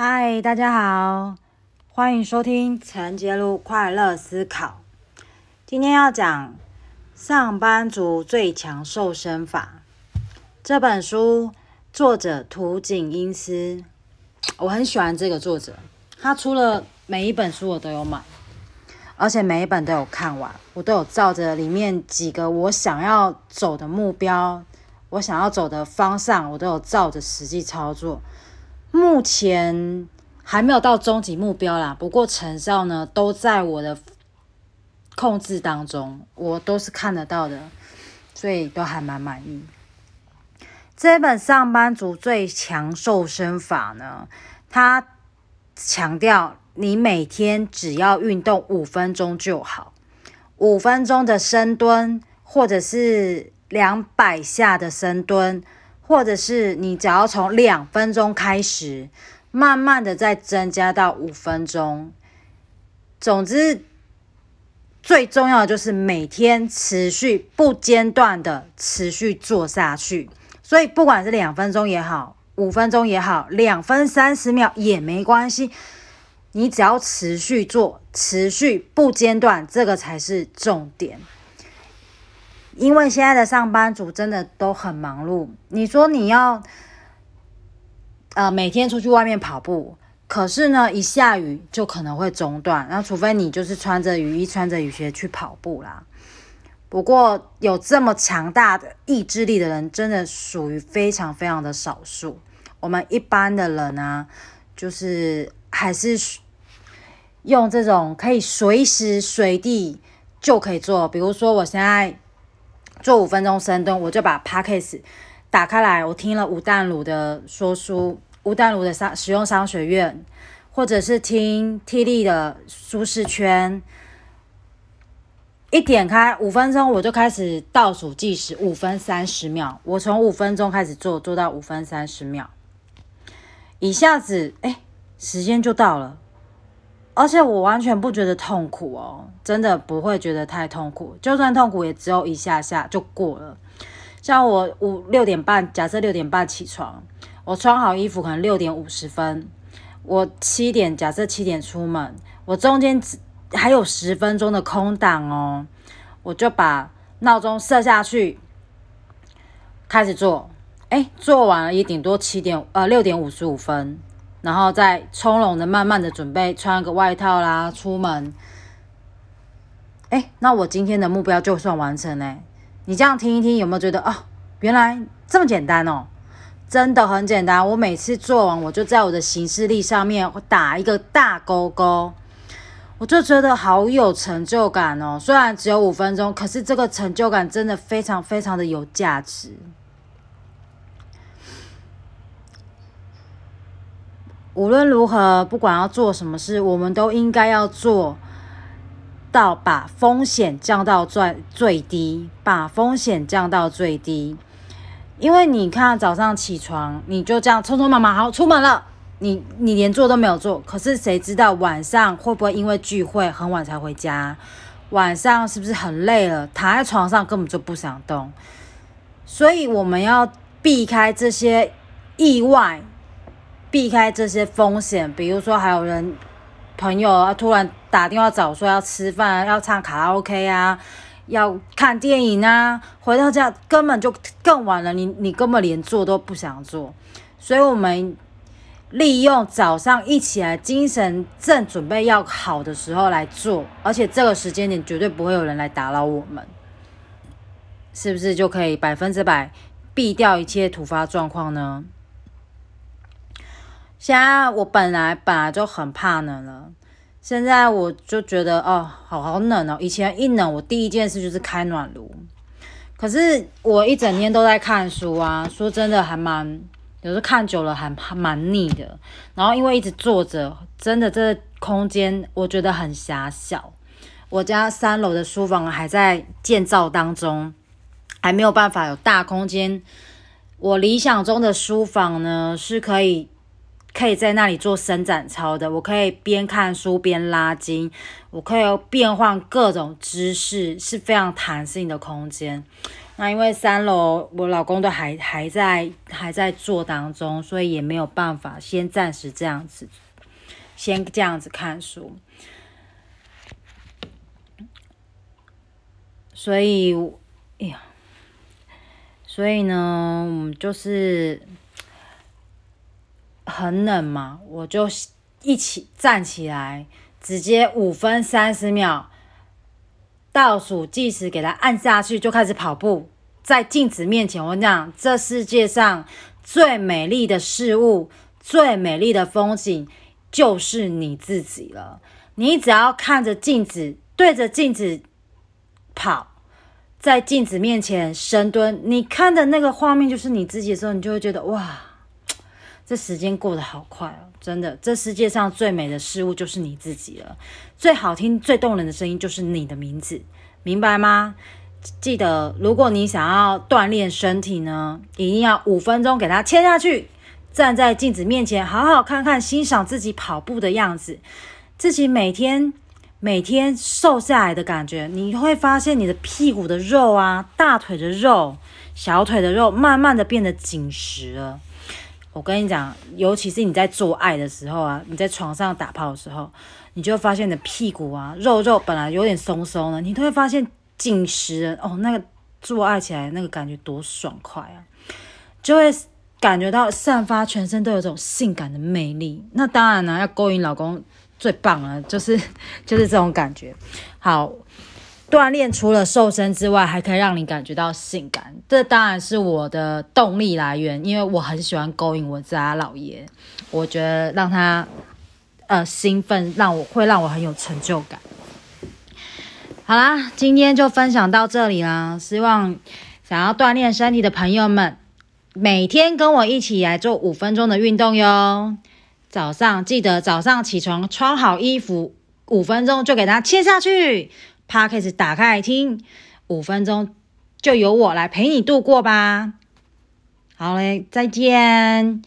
嗨，大家好，欢迎收听陈杰路快乐思考。今天要讲《上班族最强瘦身法》这本书，作者土井英司，我很喜欢这个作者，他出了每一本书我都有买，而且每一本都有看完，我都有照着里面几个我想要走的目标，我想要走的方向，我都有照着实际操作。目前还没有到终极目标啦，不过成效呢都在我的控制当中，我都是看得到的，所以都还蛮满意。这本上班族最强瘦身法呢，它强调你每天只要运动五分钟就好，五分钟的深蹲，或者是两百下的深蹲。或者是你只要从两分钟开始，慢慢的再增加到五分钟。总之，最重要的就是每天持续不间断的持续做下去。所以，不管是两分钟也好，五分钟也好，两分三十秒也没关系。你只要持续做，持续不间断，这个才是重点。因为现在的上班族真的都很忙碌，你说你要，呃，每天出去外面跑步，可是呢，一下雨就可能会中断，那除非你就是穿着雨衣、穿着雨鞋去跑步啦。不过有这么强大的意志力的人，真的属于非常非常的少数。我们一般的人呢，就是还是用这种可以随时随地就可以做，比如说我现在。做五分钟深蹲，我就把 Podcast 打开来，我听了吴淡如的说书，吴淡如的商使用商学院，或者是听 T 力的舒适圈，一点开五分钟，我就开始倒数计时，五分三十秒，我从五分钟开始做，做到五分三十秒，一下子哎，时间就到了。而且我完全不觉得痛苦哦，真的不会觉得太痛苦，就算痛苦也只有一下下就过了。像我五六点半，假设六点半起床，我穿好衣服可能六点五十分，我七点假设七点出门，我中间只还有十分钟的空档哦，我就把闹钟设下去，开始做，哎，做完了也顶多七点呃六点五十五分。然后再从容的、慢慢的准备穿个外套啦，出门。哎，那我今天的目标就算完成嘞。你这样听一听，有没有觉得啊，原来这么简单哦？真的很简单。我每次做完，我就在我的行事历上面打一个大勾勾，我就觉得好有成就感哦。虽然只有五分钟，可是这个成就感真的非常非常的有价值。无论如何，不管要做什么事，我们都应该要做到把风险降到最最低，把风险降到最低。因为你看早上起床，你就这样匆匆忙忙好出门了，你你连做都没有做。可是谁知道晚上会不会因为聚会很晚才回家？晚上是不是很累了，躺在床上根本就不想动？所以我们要避开这些意外。避开这些风险，比如说还有人朋友啊突然打电话找说要吃饭，要唱卡拉 OK 啊，要看电影啊，回到家根本就更晚了，你你根本连做都不想做，所以我们利用早上一起来精神正准备要好的时候来做，而且这个时间点绝对不会有人来打扰我们，是不是就可以百分之百避掉一切突发状况呢？现在我本来本来就很怕冷了，现在我就觉得哦，好好冷哦。以前一冷，我第一件事就是开暖炉。可是我一整天都在看书啊，说真的还蛮，有时候看久了还还蛮腻的。然后因为一直坐着，真的这空间我觉得很狭小。我家三楼的书房还在建造当中，还没有办法有大空间。我理想中的书房呢，是可以。可以在那里做伸展操的，我可以边看书边拉筋，我可以变换各种姿势，是非常弹性的空间。那因为三楼我老公都还还在还在做当中，所以也没有办法先暂时这样子，先这样子看书。所以，哎呀，所以呢，我们就是很冷嘛，我就一起站起来，直接五分三十秒。倒数计时，给它按下去，就开始跑步。在镜子面前，我讲，这世界上最美丽的事物、最美丽的风景，就是你自己了。你只要看着镜子，对着镜子跑，在镜子面前深蹲，你看的那个画面就是你自己的时候，你就会觉得哇，这时间过得好快哦！真的，这世界上最美的事物就是你自己了。最好听、最动人的声音就是你的名字，明白吗？记得，如果你想要锻炼身体呢，一定要五分钟给它切下去，站在镜子面前，好好看看、欣赏自己跑步的样子，自己每天每天瘦下来的感觉，你会发现你的屁股的肉啊、大腿的肉、小腿的肉，慢慢的变得紧实了。我跟你讲，尤其是你在做爱的时候啊，你在床上打炮的时候。你就会发现你的屁股啊，肉肉本来有点松松的，你都会发现紧实哦。那个做爱起来那个感觉多爽快啊，就会感觉到散发全身都有种性感的魅力。那当然呢，要勾引老公最棒了，就是就是这种感觉。好，锻炼除了瘦身之外，还可以让你感觉到性感，这当然是我的动力来源，因为我很喜欢勾引我家老爷，我觉得让他。呃，兴奋让我会让我很有成就感。好啦，今天就分享到这里啦。希望想要锻炼身体的朋友们，每天跟我一起来做五分钟的运动哟。早上记得早上起床穿好衣服，五分钟就给它切下去。P a 始打开来听，五分钟就由我来陪你度过吧。好嘞，再见。